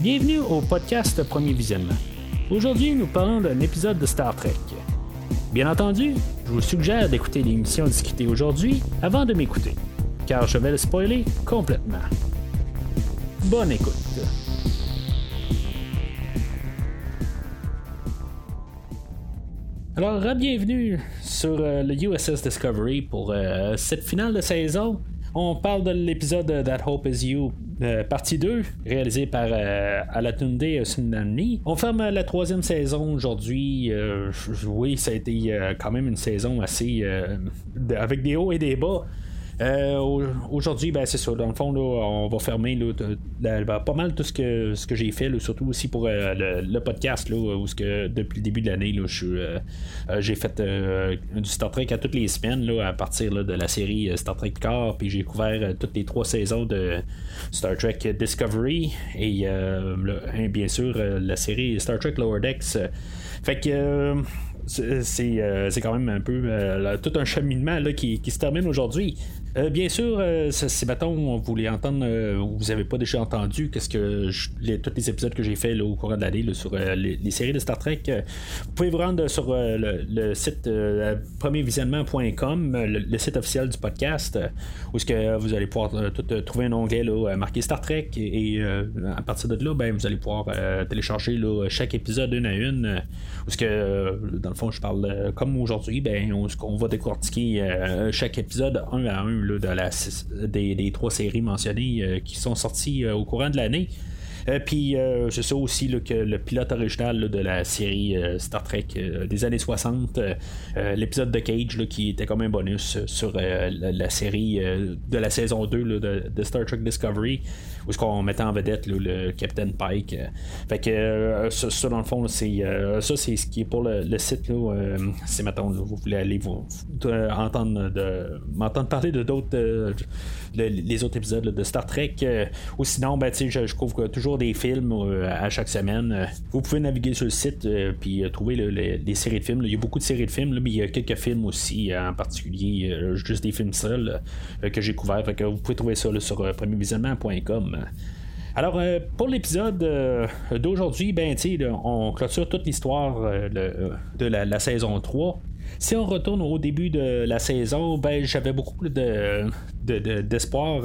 Bienvenue au podcast Premier Visionnement. Aujourd'hui, nous parlons d'un épisode de Star Trek. Bien entendu, je vous suggère d'écouter l'émission discutée aujourd'hui avant de m'écouter, car je vais le spoiler complètement. Bonne écoute. Alors, bienvenue sur euh, le USS Discovery pour euh, cette finale de saison. On parle de l'épisode That Hope Is You, euh, partie 2, réalisé par Alatunde Tsunami. On ferme la troisième saison aujourd'hui. oui, ça a été quand même une saison assez. avec des hauts et des bas. Euh, aujourd'hui, ben, c'est ça. Dans le fond, on va fermer ben, pas mal tout ce que, ce que j'ai fait, surtout aussi pour euh, le, podcast, là, où que, depuis le début de l'année, euh, j'ai fait du Star Trek à toutes les semaines à partir de la série Star Trek Car, puis j'ai couvert toutes les trois saisons de Star Trek Discovery et bien sûr la série Star Trek Lower Decks. Fait que c'est quand même un peu tout un cheminement qui, qui, se termine aujourd'hui. Euh, bien sûr, euh, si vous voulez entendre, euh, vous n'avez pas déjà entendu, qu'est-ce que les, tous les épisodes que j'ai fait au courant de l'année sur les, séries de Star Trek, vous pouvez vous rendre sur le, site premiervisionnement.com, le, site officiel du podcast, où ce que vous allez pouvoir tout, trouver un onglet marqué Star Trek et, à partir de là, ben, vous allez pouvoir télécharger chaque épisode une à une, où ce que dans le fond, je parle comme aujourd'hui, ben, on, on va décortiquer chaque épisode un à un de la, des, trois séries mentionnées euh, qui sont sorties euh, au courant de l'année. Euh, puis euh, c'est ça aussi que le pilote original de la série euh, Star Trek des années 60, l'épisode de Cage qui était comme un bonus sur la, série de la saison 2 de, Star Trek Discovery, où ce qu'on mettait en vedette le Captain Pike. fait que ça, dans le fond, c'est ça c'est ce qui est pour le, site. c'est maintenant vous voulez aller vous, entendre de m'entendre parler de d'autres les autres épisodes de Star Trek. ou sinon, ben, je, je couvre toujours des films euh, à chaque semaine. Euh, vous pouvez naviguer sur le site euh, puis trouver les, séries de films. Il y a beaucoup de séries de films, mais il y a quelques films aussi, en particulier juste des films seuls que j'ai couverts. vous pouvez trouver ça sur premiervisionnement.com. Alors, pour l'épisode d'aujourd'hui, ben, on clôture toute l'histoire de la, saison 3. Si on retourne au début de la saison, ben, j'avais beaucoup d'espoir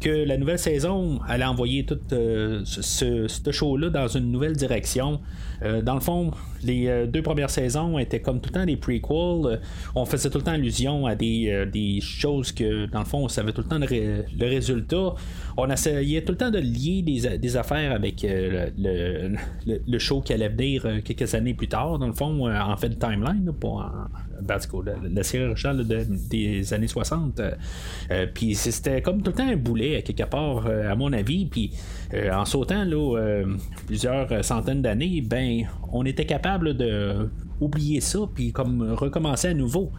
que la nouvelle saison allait envoyer tout euh, ce, show-là dans une nouvelle direction. Euh, dans le fond, les euh, deux premières saisons étaient comme tout le temps des prequels. on faisait tout le temps allusion à des, choses que, dans le fond, on savait tout le temps le, résultat. On essayait tout le temps de lier des, affaires avec le, show qui allait venir quelques années plus tard, dans le fond, en fait, le timeline, pour ben, la, série originale des années 60. Puis c'était comme tout le temps un boulet à quelque part, euh, à mon avis. Puis euh, en sautant euh, plusieurs centaines d'années, ben, on était capable de oublier ça, puis comme recommencer à nouveau.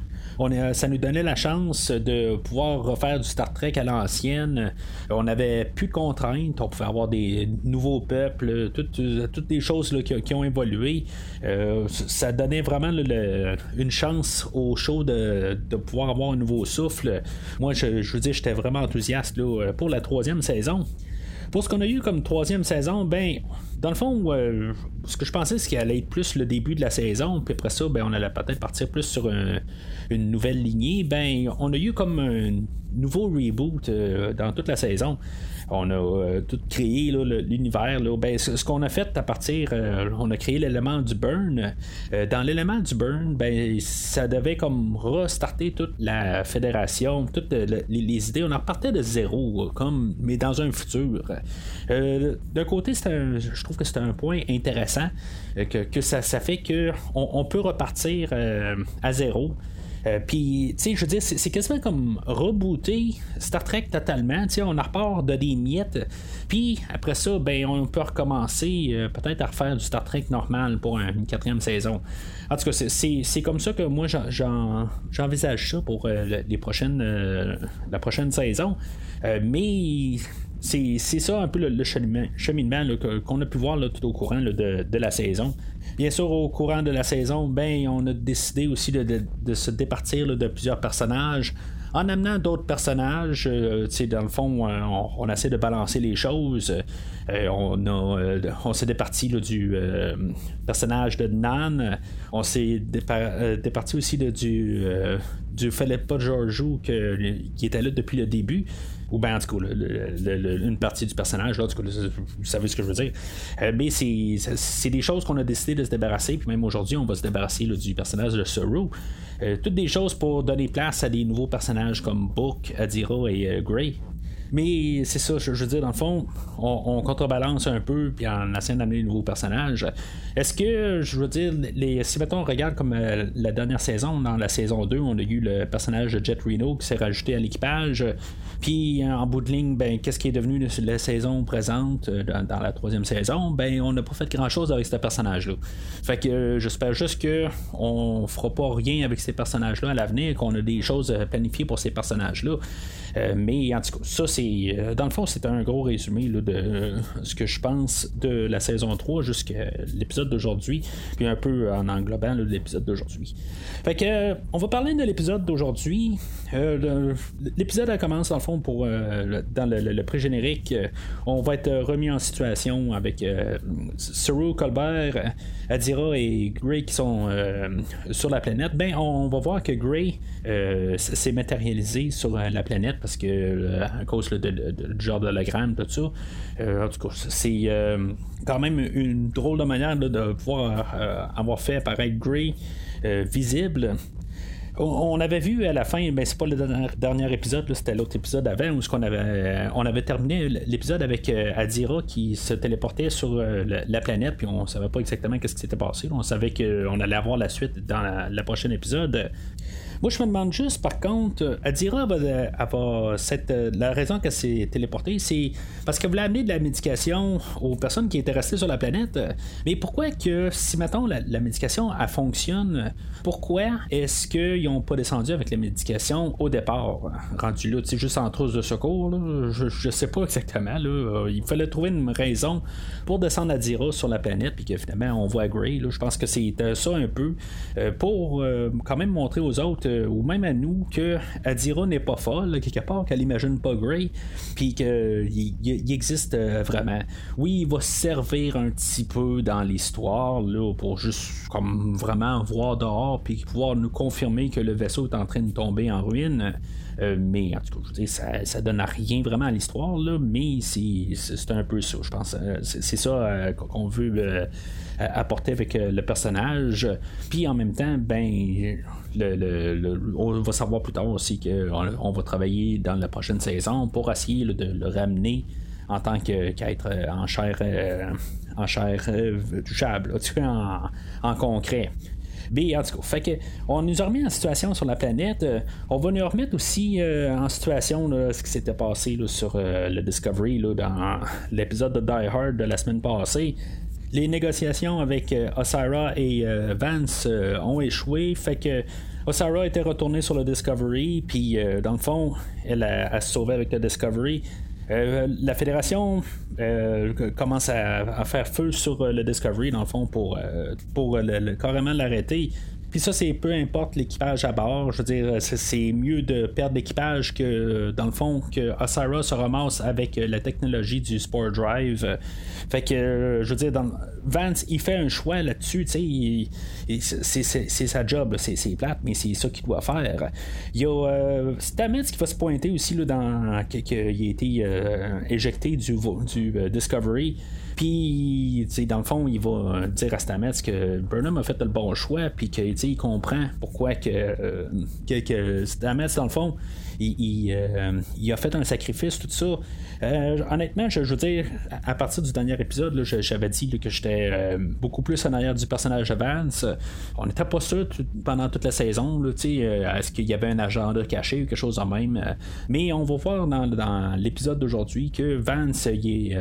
Ça nous donnait la chance de pouvoir refaire du Star Trek à l'ancienne. On avait plus de contraintes, on pouvait avoir des nouveaux peuples, toutes, des choses qui, ont évolué. ça donnait vraiment une chance au show de, pouvoir avoir un nouveau souffle. Moi, je, veux dire, j'étais vraiment enthousiaste pour la troisième saison. Pour ce qu'on a eu comme troisième saison, ben, dans le fond, ce que je pensais, c'est qu'il allait être plus le début de la saison, puis après ça, ben, on allait peut-être partir plus sur une nouvelle lignée. Ben, on a eu comme un nouveau reboot euh, dans toute la saison on a euh, tout créé l'univers. Ben, ce, qu'on a fait à partir, euh, on a créé l'élément du burn. Euh, dans l'élément du burn, ben, ça devait comme restarter toute la fédération, toutes les, idées. On en partait de zéro, comme, mais dans un futur. D'un côté, je trouve que c'est un point intéressant, que, ça, fait qu'on on peut repartir à zéro. Euh, puis, tu sais, je veux dire, c'est quasiment comme rebooter Star Trek totalement. Tu sais, on repart de des miettes. Puis, après ça, ben, on peut recommencer euh, peut-être à refaire du Star Trek normal pour une quatrième saison. En tout cas, c'est comme ça que moi, j'envisage ça pour euh, les prochaines, la prochaine saison. mais c'est ça un peu le, cheminement, qu'on a pu voir tout au courant de, la saison. Bien sûr, au courant de la saison, ben, on a décidé aussi de, se départir de plusieurs personnages. en amenant d'autres personnages. dans le fond, on, essaie de balancer les choses. on, on s'est départi du personnage de Nan. On s'est départi aussi du, du Philippa Georgiou qui était là depuis le début ou bien en tout cas une partie du personnage, là, en tout cas, vous savez ce que je veux dire. Euh, mais c'est des choses qu'on a décidé de se débarrasser, puis même aujourd'hui, on va se débarrasser du personnage de Saru. Euh, toutes des choses pour donner place à des nouveaux personnages comme Book, Adira et euh, Grey. Mais c'est ça, je, veux dire, dans le fond, on, contrebalance un peu, puis en essayant d'amener de nouveaux personnages. Est-ce que, je veux dire, les, si mettons, on regarde comme la dernière saison, dans la saison 2, on a eu le personnage de Jet Reno qui s'est rajouté à l'équipage. Puis en bout de ligne, ben, qu'est-ce qui est devenu la saison présente euh, dans, la troisième saison? Ben, on n'a pas fait grand chose avec ce personnage-là. Fait que euh, j'espère juste que on fera pas rien avec ces personnages-là à l'avenir, qu'on a des choses planifiées pour ces personnages-là. Euh, mais en tout cas, ça c'est. dans le fond, c'est un gros résumé de ce que je pense de la saison 3 jusqu'à l'épisode d'aujourd'hui, puis un peu en englobant l'épisode d'aujourd'hui. Fait que on va parler de l'épisode d'aujourd'hui. l'épisode commence dans le pour euh, dans le, pré-générique, euh, on va être remis en situation avec euh, Saru, Colbert, Adira et Gray qui sont sur la planète. Ben, on va voir que Gray s'est matérialisé sur la planète parce que à cause du genre d'hologramme, tout ça. en tout cas, c'est quand même une drôle de manière de pouvoir avoir fait apparaître Gray visible on avait vu à la fin, mais c'est pas le dernier, épisode, c'était l'autre épisode avant où on avait, on avait terminé l'épisode avec euh, Adira qui se téléportait sur euh, la, planète, puis on savait pas exactement ce qui s'était passé. On savait qu'on allait avoir la suite dans la, la prochaine épisode. Moi, je me demande juste, par contre, euh, Adira va avoir cette, euh, la raison qu'elle s'est téléportée, c'est parce qu'elle voulait amener de la médication aux personnes qui étaient restées sur la planète. Mais pourquoi que, si maintenant la, médication, elle fonctionne, pourquoi est-ce qu'ils n'ont pas descendu avec la médication au départ, rendu là, juste en trousse de secours, Je, ne sais pas exactement. Il fallait trouver une raison pour descendre Adira sur la planète, puis que finalement, on voit Grey, Je pense que c'est ça un peu, euh, pour quand même montrer aux autres ou même à nous que Adira n'est pas folle, quelque part, qu'elle imagine pas Grey, puis qu'il il existe euh, vraiment. Oui, il va servir un petit peu dans l'histoire, là, pour juste comme vraiment voir dehors, puis pouvoir nous confirmer que le vaisseau est en train de tomber en ruine. Euh, mais en tout cas, je veux dire, ça, ça donne rien vraiment à l'histoire, là, mais c'est un peu ça, je pense. Euh, c'est ça qu'on veut apporter avec le personnage. Puis en même temps, ben, on va savoir plus tard aussi qu'on on va travailler dans la prochaine saison pour essayer de le ramener en tant qu'être en chair, euh, en chair euh, touchable, en, en concret. Mais en tout cas, fait que, on nous a remis en situation sur la planète. Euh, on va nous remettre aussi en situation ce qui s'était passé sur le Discovery dans l'épisode de Die Hard de la semaine passée les négociations avec euh, Osira et euh, Vance euh, ont échoué. Fait que Osira était retournée sur le Discovery, puis dans le fond, elle a, sauvé avec le Discovery. La fédération commence à, faire feu sur le Discovery, dans le fond, pour, pour carrément l'arrêter. Puis ça, c'est peu importe l'équipage à bord. Je veux dire, c'est mieux de perdre l'équipage que, dans le fond, que Osira se ramasse avec la technologie du Sport Drive. Fait que, je veux dire, dans, Vance, il fait un choix là-dessus, tu sais, c'est sa job, c'est plate, mais c'est ça qu'il doit faire. Il y a euh, Stamets qui va se pointer aussi là, dans qu'il a été euh, éjecté du, du euh, Discovery. Puis, dans le fond, il va dire à Stamets que Burnham a fait le bon choix, puis qu'il comprend pourquoi que, euh, que, Stamets, dans le fond, il, euh, a fait un sacrifice, tout ça. Euh, honnêtement, je, veux dire, à partir du dernier épisode, j'avais dit que j'étais beaucoup plus en arrière du personnage de Vance. On n'était pas sûr pendant toute la saison, est-ce qu'il y avait un agenda caché ou quelque chose en même. mais on va voir dans, dans l'épisode d'aujourd'hui que Vance, il est,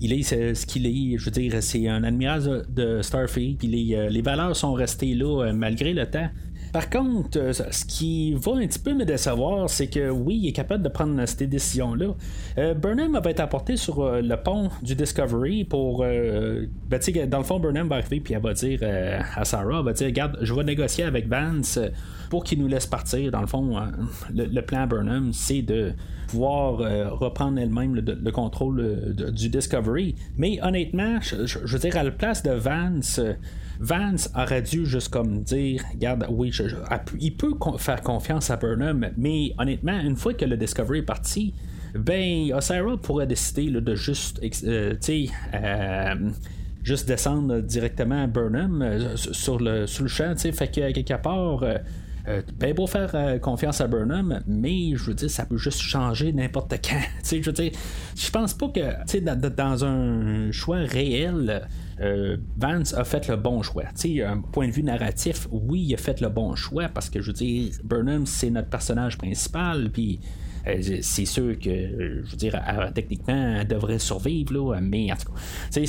il est ce qu'il est. Je veux dire, c'est un admiral de Starfleet, puis les, euh, les valeurs sont restées là euh, malgré le temps. Par contre, ce qui va un petit peu me décevoir, c'est que oui, il est capable de prendre cette décision-là. Burnham va être apporté sur le pont du Discovery pour. Ben, dans le fond, Burnham va arriver puis elle va dire à Sarah, elle va dire, regarde, je vais négocier avec Vance pour qu'il nous laisse partir. Dans le fond, le, plan Burnham, c'est de pouvoir reprendre elle-même le, contrôle du Discovery. Mais honnêtement, je, veux dire, à la place de Vance, Vance aurait dû juste comme dire, regarde, oui, il peut faire confiance à Burnham, mais honnêtement, une fois que le Discovery est parti, ben, Osira pourrait décider de juste, euh, euh, juste descendre directement à Burnham euh, sur, le, sur le champ, fait que quelque part. Euh, ben beau faire euh, confiance à Burnham, mais je veux dire, ça peut juste changer n'importe quand. je veux dire, je pense pas que dans, dans un choix réel, euh, Vance a fait le bon choix. sais, un point de vue narratif, oui, il a fait le bon choix parce que je veux dire, Burnham, c'est notre personnage principal, puis c'est sûr que, je veux dire, techniquement, elle devrait survivre, là, mais en tout cas,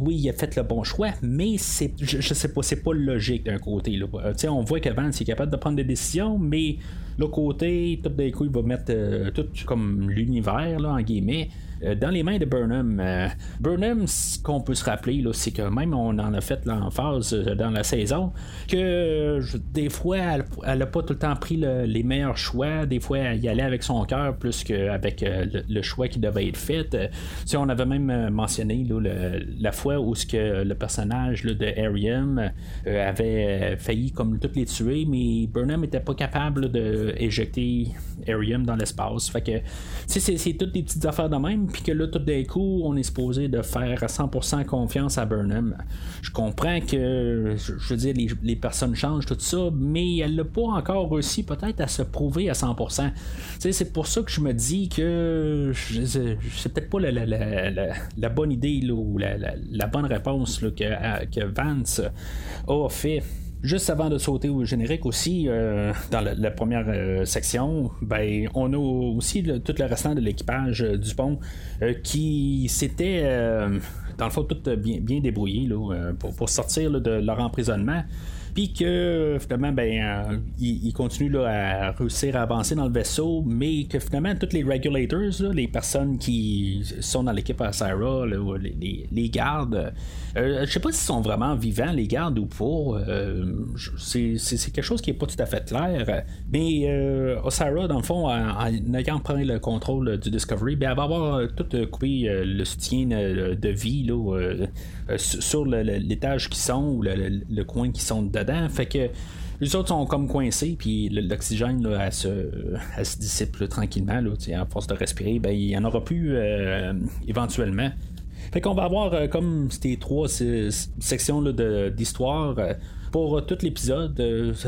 oui, il a fait le bon choix, mais c'est, je, sais pas, c'est pas logique d'un côté. Là. on voit que Vance est capable de prendre des décisions, mais l'autre côté, tout d'un coup, il va mettre euh, tout comme l'univers, là, en guillemets, euh, dans les mains de Burnham. Euh, Burnham, ce qu'on peut se rappeler, c'est que même on en a fait l'emphase dans la saison, que des fois, elle n'a pas tout le temps pris les meilleurs choix. Des fois, elle y allait avec son cœur plus qu'avec le, choix qui devait être fait. on avait même mentionné la fois où que le personnage de Ariam avait failli comme toutes les tuer, mais Burnham n'était pas capable de éjecter Arium dans l'espace. Fait que, c'est, toutes des petites affaires de même, puis que là, tout d'un coup, on est supposé de faire à 100% confiance à Burnham. Je comprends que, je, veux dire, les, personnes changent, tout ça, mais elle n'a pas encore réussi peut-être à se prouver à 100%. c'est pour ça que je me dis que c'est peut-être pas la, bonne idée ou la, bonne réponse que Vance a fait. Juste avant de sauter au générique aussi, euh, dans la, première euh, section, ben, on a aussi tout le restant de l'équipage euh, du pont qui s'était, dans le fond, tout bien, bien débrouillé pour, sortir de leur emprisonnement puis que finalement, ben, euh, il, continue à réussir à avancer dans le vaisseau, mais que finalement, tous les regulators, les personnes qui sont dans l'équipe à Sarah, les, les, gardes, euh, je sais pas s'ils sont vraiment vivants, les gardes ou pas. Euh, c'est, quelque chose qui est pas tout à fait clair. Mais Osara, dans le fond, en, ayant pris le contrôle du Discovery, ben, elle va avoir tout coupé le soutien de vie là, sur l'étage qui sont ou le, le coin qui sont dedans fait que les autres sont comme coincés, puis l'oxygène, elle se, se dissipe tranquillement. Là, à force de respirer, ben, il y en aura plus euh, éventuellement. Fait qu'on va avoir euh, comme ces trois sections d'histoire. Euh, pour tout l'épisode,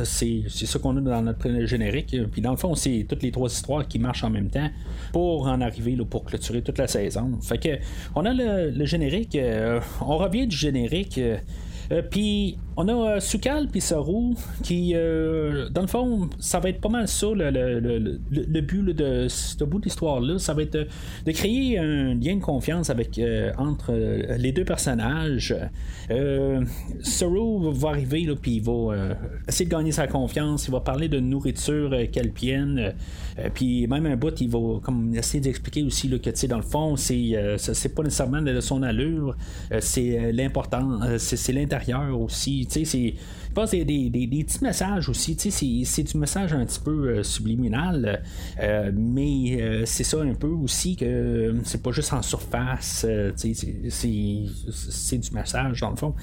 c'est, ça qu'on a dans notre générique. Puis dans le fond, c'est toutes les trois histoires qui marchent en même temps pour en arriver pour clôturer toute la saison. Fait que on a le, le générique. on revient du générique. Puis on a euh, Sukal puis Saru qui, euh, dans le fond, ça va être pas mal ça le, but de ce bout d'histoire-là. Ça va être de, créer un lien de confiance avec euh, entre les deux personnages. Saru va arriver puis il va essayer de gagner sa confiance. Il va parler de nourriture kelpienne. puis même un bout, il va comme essayer d'expliquer aussi là, que dans le fond, c'est c'est pas nécessairement de son allure, c'est l'important, c'est l'intérieur aussi c'est. Je pense des, des, des, petits messages aussi. C'est du message un petit peu euh, subliminal, euh, mais euh, c'est ça un peu aussi que c'est pas juste en surface. c'est du message dans le fond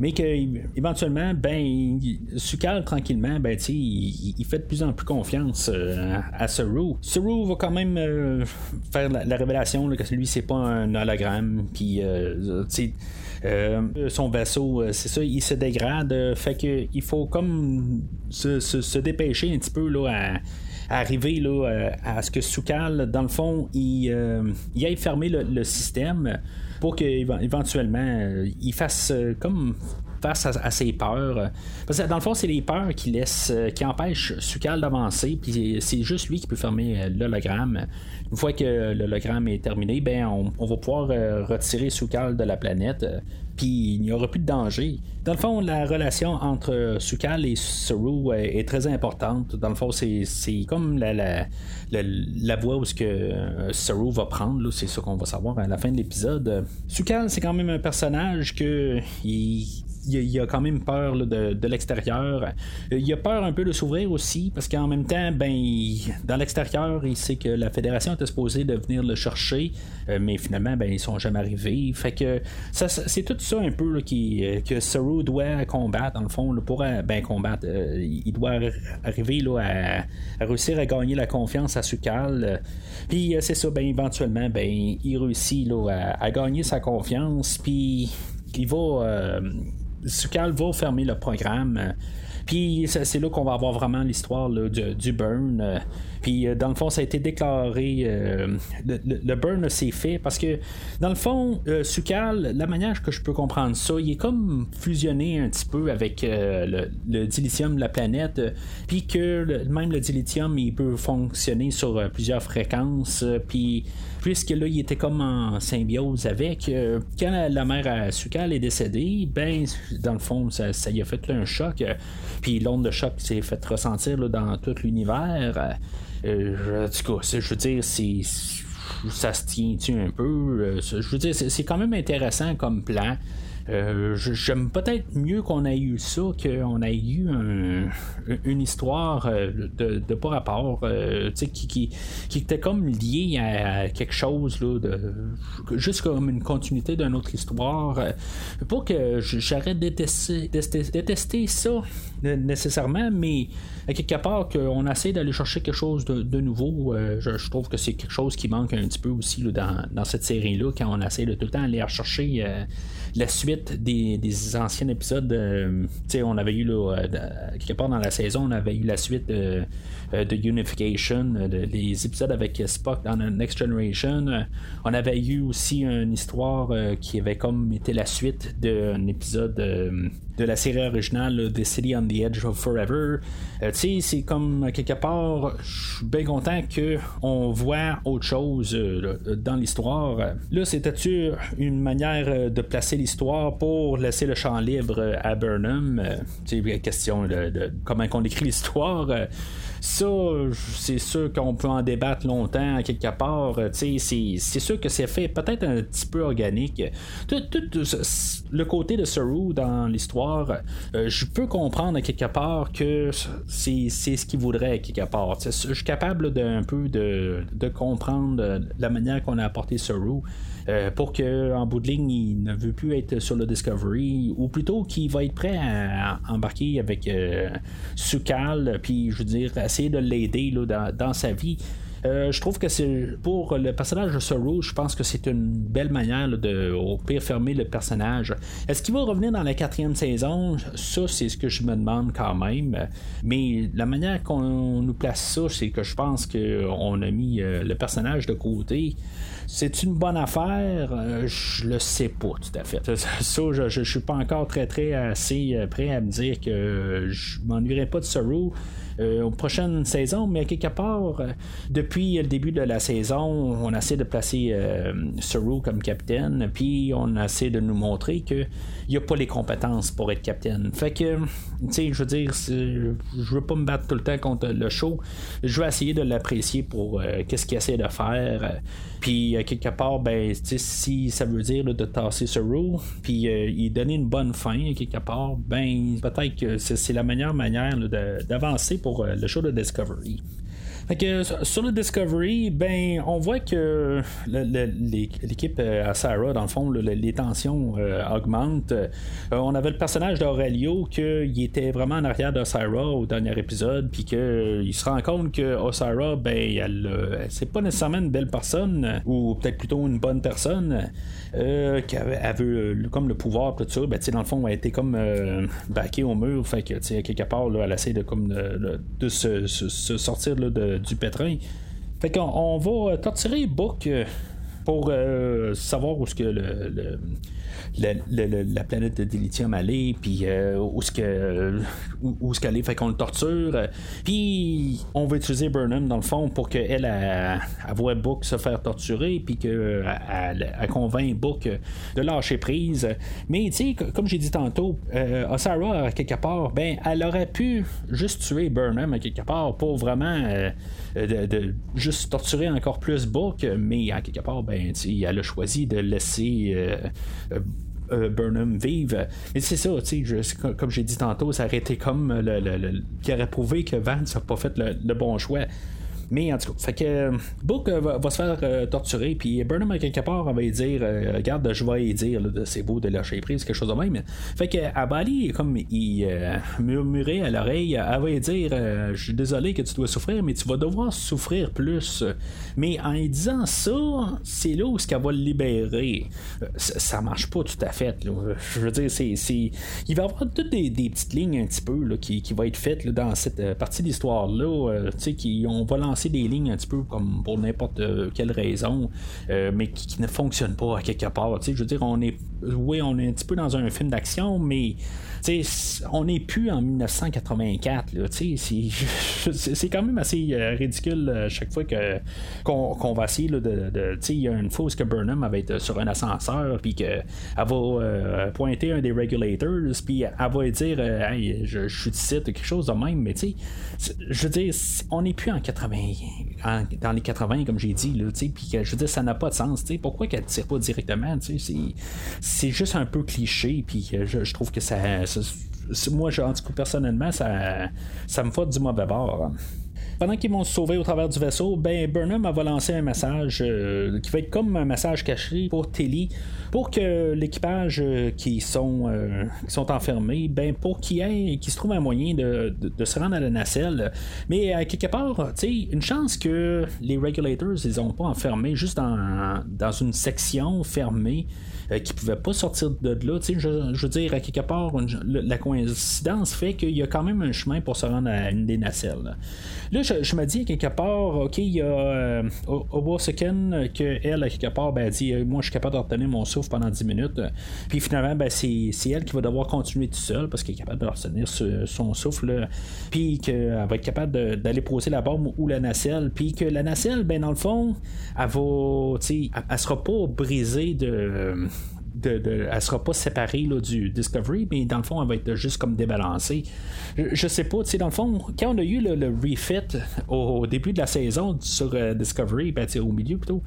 mais qu'éventuellement, ben, Sukal, tranquillement, ben, il, il, fait de plus en plus confiance à Saru. Saru va quand même faire la, révélation que lui, c'est pas un hologramme, puis, euh, son vaisseau, euh, c'est ça, il se dégrade. Euh, fait que il faut comme se, dépêcher un petit peu là, à, arriver là, à ce que Soukal, dans le fond, il, il aille fermer le, système pour qu'éventuellement il fasse comme face à, ses peurs. Parce que dans le fond, c'est les peurs qui laissent, qui empêchent Sukal d'avancer, puis c'est juste lui qui peut fermer l'hologramme. Une fois que l'hologramme est terminé, ben on, va pouvoir retirer Sukal de la planète puis il n'y aura plus de danger. Dans le fond, la relation entre Sukal et Saru est, très importante. Dans le fond, c'est, comme la, la, la, voie où ce que Saru va prendre. C'est ça qu'on va savoir à la fin de l'épisode. Sukal, c'est quand même un personnage que il, a quand même peur de, l'extérieur. Euh, il a peur un peu de s'ouvrir aussi, parce qu'en même temps, ben, dans l'extérieur, il sait que la fédération était supposée de venir le chercher, euh, mais finalement, ben, ils sont jamais arrivés. Fait que c'est tout ça un peu qui, euh, que Saru doit combattre, dans le fond, pour ben, combattre. il doit arriver là, à, réussir à gagner la confiance à Sukal. Puis c'est ça, ben, éventuellement, ben, il réussit là, à, gagner sa confiance, puis il va, Sukal va fermer le programme. Puis c'est là qu'on va avoir vraiment l'histoire du, burn. Euh, puis euh, dans le fond, ça a été déclaré. Euh, le, burn s'est fait parce que dans le fond, Sukal, la manière que je peux comprendre ça, il est comme fusionné un petit peu avec le, dilithium de la planète. Puis que même le dilithium, il peut fonctionner sur plusieurs fréquences. Puis puisque là, il était comme en symbiose avec. Euh, quand la, mère à Sukal est décédée, ben, dans le fond, ça, ça y a fait un choc. Euh, puis l'onde de choc s'est fait ressentir dans tout l'univers. Euh, en tout cas, je veux dire, c'est ça se tient-tu un peu? je veux dire, c'est quand même intéressant comme plan. Euh, j'aime peut-être mieux qu'on ait eu ça qu'on ait eu une histoire euh, de, pas rapport euh, qui, qui, qui, était comme lié à quelque chose là, de, juste comme une continuité d'une autre histoire. Pas que j'arrête de détester, détester, ça nécessairement mais à quelque part qu'on essaie d'aller chercher quelque chose de, nouveau je, trouve que c'est quelque chose qui manque un petit peu aussi dans, dans, cette série là quand on essaie de tout le temps aller rechercher la suite des, anciens épisodes. Euh, on avait eu, là, euh, quelque part dans la saison, on avait eu la suite euh, de Unification, les épisodes avec Spock dans Next Generation. on avait eu aussi une histoire qui avait comme été la suite d'un épisode de la série originale The City on the Edge of Forever. tu sais, c'est comme quelque part, je suis bien content qu'on voit autre chose dans l'histoire. Là, c'était-tu une manière de placer l'histoire pour laisser le champ libre à Burnham? c'est euh, question de, comment on écrit l'histoire. Ça, c'est sûr qu'on peut en débattre longtemps quelque part. C'est, c'est sûr que c'est fait peut-être un petit peu organique. Tout, le côté de Saru dans l'histoire, euh, je peux comprendre quelque part que c'est, ce qu'il voudrait quelque part. Je suis capable d'un peu de, de comprendre la manière qu'on a apporté Saru. Euh, pour qu'en bout de ligne, il ne veut plus être sur le Discovery, ou plutôt qu'il va être prêt à embarquer avec euh, Sukal, puis je veux dire, essayer de l'aider dans, dans, sa vie. Euh, je trouve que c'est pour le personnage de Saru, je pense que c'est une belle manière de au pire fermer le personnage. Est-ce qu'il va revenir dans la quatrième saison? Ça, c'est ce que je me demande quand même. Mais la manière qu'on nous place ça, c'est que je pense qu'on a mis le personnage de côté. C'est une bonne affaire? Euh, je le sais pas tout à fait. Ça, je, je, suis pas encore très très assez euh, prêt à me dire que je m'ennuierai pas de Saru. Euh, aux prochaines saisons, mais quelque part, depuis le début de la saison, on essaie de placer euh, Saru comme capitaine, puis on essaie de nous montrer qu'il n'y a pas les compétences pour être capitaine. Fait que, tu sais, je veux dire, je veux pas me battre tout le temps contre le show. Je vais essayer de l'apprécier pour qu'est-ce qu'il essaie de faire. Puis euh, quelque part, ben, si ça veut dire de tasser ce puis euh, il donner une bonne fin quelque part, ben peut-être que c'est la meilleure manière d'avancer pour euh, le show de Discovery sur le Discovery, ben, on voit que l'équipe euh, à Sarah, dans le fond, les tensions euh, augmentent. Euh, on avait le personnage d'Aurelio qui était vraiment en arrière d'Osara au dernier épisode, puis qu'il se rend compte que Osara, ben, elle, c'est pas nécessairement une belle personne, ou peut-être plutôt une bonne personne. Euh, qui avait, veut comme le pouvoir tout ça, ben, dans le fond, elle a été comme euh, baquée au mur, fait que quelque part, elle essaie de, comme, de, se, sortir là, du pétrin. Fait qu'on on va torturer Book pour savoir où ce que le la, planète de Dilithium aller, puis euh, où ce que où, ce qu'elle est, fait qu'on le torture. Puis on va utiliser Burnham dans le fond pour qu'elle elle, voit Book se faire torturer, puis qu'elle elle, convainc Book de lâcher prise. Mais tu sais, comme j'ai dit tantôt, euh, Osara quelque part, ben elle aurait pu juste tuer Burnham à quelque part pour vraiment euh, de, juste torturer encore plus Book, mais à quelque part, ben elle a choisi de laisser euh, Burnham vive. Mais c'est ça, sais, comme j'ai dit tantôt, ça aurait été comme le, qui aurait prouvé que Vance n'a pas fait le, bon choix. Mais en tout cas, fait que Book euh, va, se faire euh, torturer, puis Burnham, à quelque part, va lui dire euh, Regarde, je vais lui dire, c'est beau de lâcher prise, quelque chose de même. Fait que à Bali, comme il murmurait à l'oreille, elle va lui dire Je suis désolé que tu dois souffrir, mais tu vas devoir souffrir plus. Mais en disant ça, c'est là où ce qu'elle va libérer. Ça, marche pas tout à fait. Je veux dire, c'est, il va y avoir toutes des, petites lignes un petit peu qui, qui être faites dans cette partie d'histoire-là. tu sais, qui on va lancer des lignes un petit peu comme pour n'importe euh, quelle raison, euh, mais qui, ne fonctionnent pas à quelque part. Je veux dire, on est, oui, on est un petit peu dans un film d'action, mais on n'est plus en 1984. c'est quand même assez euh, ridicule chaque fois qu'on va essayer de. il y a une fois où que Burnham va être sur un ascenseur, puis qu'elle va pointer un des regulators, puis elle va dire hey, je, je suis quelque chose de même, mais tu je veux dire, on n'est plus en 80 dans les 80, comme j'ai dit, puis je veux dire, ça n'a pas de sens. Pourquoi qu'elle ne tire pas directement? C'est juste un peu cliché, puis je, trouve que ça, moi, en tout cas, personnellement, ça, ça me fait du mauvais bord. Pendant qu'ils vont se sauver au travers du vaisseau, ben Burnham va lancer un message euh, qui va être comme un message caché pour Telly pour que l'équipage euh, qui sont euh, qui sont enfermés, ben pour qu'il ait se trouve un moyen de, se rendre à la nacelle. Mais quelque part, tu sais, une chance que les regulators ils ont pas enfermé juste dans, dans une section fermée qui ne pouvaient pas sortir de là. Je, je, veux dire, à quelque part, la coïncidence fait qu'il y a quand même un chemin pour se rendre à une des nacelles. Là, je, me dis, à quelque part, OK, il y a euh, que elle, à quelque part, ben, dit euh, Moi, je suis capable de retenir mon souffle pendant 10 minutes. Puis finalement, ben, c'est, elle qui va devoir continuer tout seul parce qu'elle est capable de retenir son souffle. Puis qu'elle va être capable d'aller poser la bombe ou la nacelle. Puis que la nacelle, ben, dans le fond, elle va, elle sera pas brisée de de, de, elle sera pas séparée du Discovery, mais dans le fond, elle va être juste comme débalancée. Je, sais pas, tu sais, dans le fond, quand on a eu le, refit au, début de la saison sur euh, Discovery, ben, au milieu plutôt,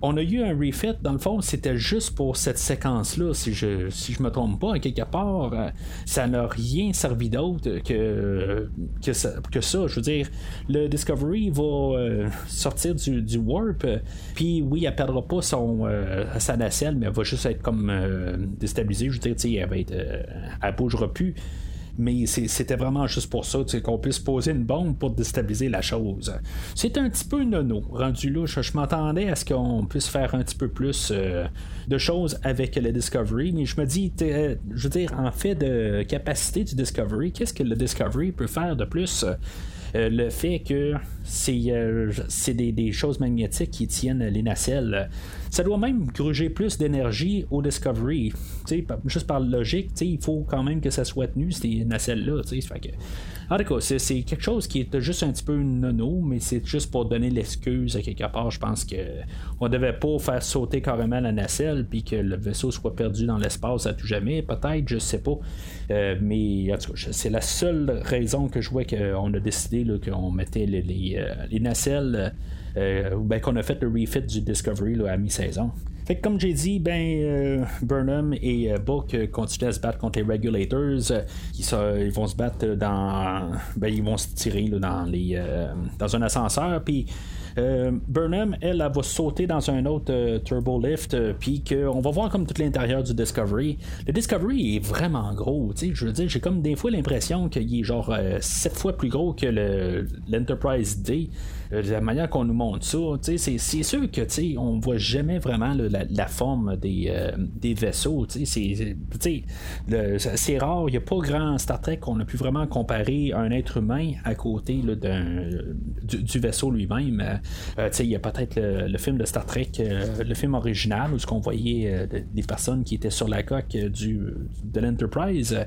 on a eu un refit, dans le fond, c'était juste pour cette séquence-là, si je si je me trompe pas, quelque part, euh, ça n'a rien servi d'autre que, que, ça. Je veux dire, le Discovery va euh, sortir du, du warp, puis oui, elle perdra pas son, sa nacelle, mais elle va juste être comme déstabilisée. Je veux dire, elle va être. elle bougera plus mais c'était vraiment juste pour ça, qu'on puisse poser une bombe pour déstabiliser la chose. C'est un petit peu nono, rendu là. Je, m'attendais à ce qu'on puisse faire un petit peu plus euh, de choses avec le Discovery, mais je me dis, je veux dire, en fait de capacité du Discovery, qu'est-ce que le Discovery peut faire de plus? Euh, le fait que c'est euh, des, choses magnétiques qui tiennent les nacelles. Ça doit même gruger plus d'énergie au Discovery. juste par logique, il faut quand même que ça soit tenu, ces nacelles-là. En tout cas, c'est quelque chose qui est juste un petit peu nono, mais c'est juste pour donner l'excuse à quelque part. Je pense que on devait pas faire sauter carrément la nacelle puis que le vaisseau soit perdu dans l'espace à tout jamais. Peut-être, je sais pas. Euh, mais en tout cas, c'est la seule raison que je vois qu'on a décidé qu'on mettait les, euh, nacelles. Euh, ben, qu'on a fait le refit du Discovery à mi-saison. Fait que comme j'ai dit, ben euh, Burnham et euh, Book continuent à se battre contre les Regulators. Ils, vont se battre dans. Ben, ils vont se tirer dans les dans un ascenseur. Puis Burnham, elle, va sauter dans un autre turbo lift, puis qu'on va voir comme tout l'intérieur du Discovery. Le Discovery est vraiment gros, tu sais, je veux dire, j'ai comme des fois l'impression qu'il est genre 7 fois plus gros que l'Enterprise D. Euh, la manière qu'on nous montre ça, c'est, c'est sûr que on voit jamais vraiment la, forme des, euh, vaisseaux. C'est, c'est rare, il n'y a pas grand Star Trek qu'on a pu vraiment comparer un être humain à côté du, vaisseau lui-même. il y a peut-être le, film de Star Trek, le film original, où ce qu'on voyait des personnes qui étaient sur la coque du, de l'Enterprise.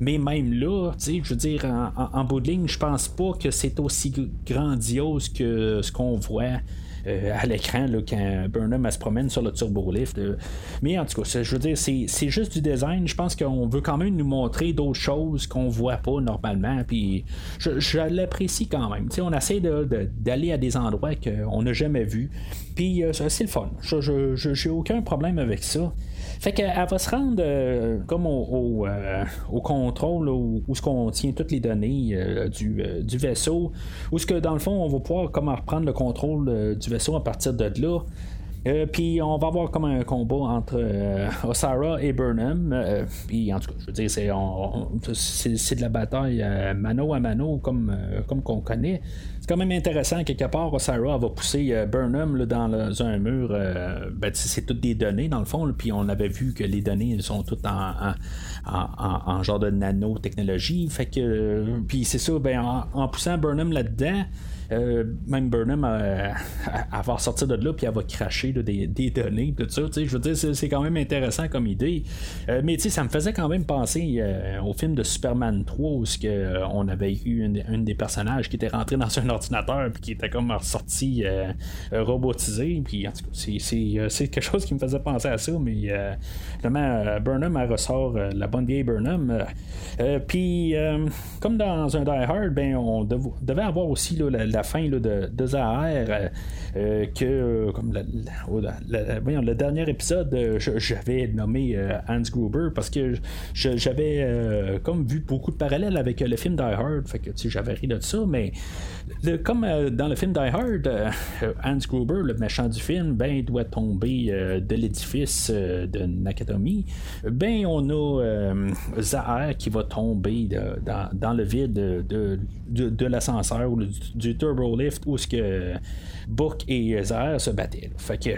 Mais même là, je veux dire, en, en bout de ligne, je pense pas que c'est aussi grandiose que ce qu'on voit euh, à l'écran quand Burnham se promène sur le turbo-lift. Euh. Mais en tout cas, je veux dire, c'est juste du design. Je pense qu'on veut quand même nous montrer d'autres choses qu'on voit pas normalement. Puis je, l'apprécie quand même. on essaie d'aller à des endroits qu'on n'a jamais vus. Puis euh, c'est le fun. Je n'ai aucun problème avec ça. Fait qu'elle va se rendre euh, comme au, euh, contrôle où, où ce qu'on tient toutes les données euh, du, du, vaisseau, où ce que dans le fond on va pouvoir reprendre le contrôle du vaisseau à partir de là. puis on va avoir comme un combat entre Osara et Burnham. puis en tout cas, je veux dire, c'est, c'est, de la bataille mano à mano comme, comme qu'on connaît quand même intéressant. Quelque part, Sarah va pousser euh, Burnham dans, un mur. Euh, ben, c'est toutes des données, dans le fond. Puis on avait vu que les données sont toutes en, en, genre de nanotechnologie. Fait que. Puis c'est ça, ben, en, poussant Burnham là-dedans. Euh, même Burnham va sortir de là puis elle va cracher des, données tout ça je veux dire c'est, quand même intéressant comme idée. Euh, mais ça me faisait quand même penser euh, au film de Superman 3 où que, on avait eu une, des personnages qui était rentré dans un ordinateur puis qui était comme ressorti robotisé puis en tout cas c'est, quelque chose qui me faisait penser à ça mais vraiment Burnham elle ressort la bonne vieille Burnham. Puis comme dans un Die Hard ben on devait avoir aussi la la fin de, de euh, euh, que euh, comme le dernier épisode, j'avais nommé Hans Gruber parce que j'avais comme vu beaucoup de parallèles avec le film Die Hard, fait que j'avais ri de ça, mais comme dans le film Die Hard, Hans Gruber, le méchant du film, ben doit tomber de l'édifice de Nakatomi, ben on a Zahar qui va tomber dans, le vide de, de, l'ascenseur ou du, Turbo Lift où ce que Book et Zahar se battaient. Fait que,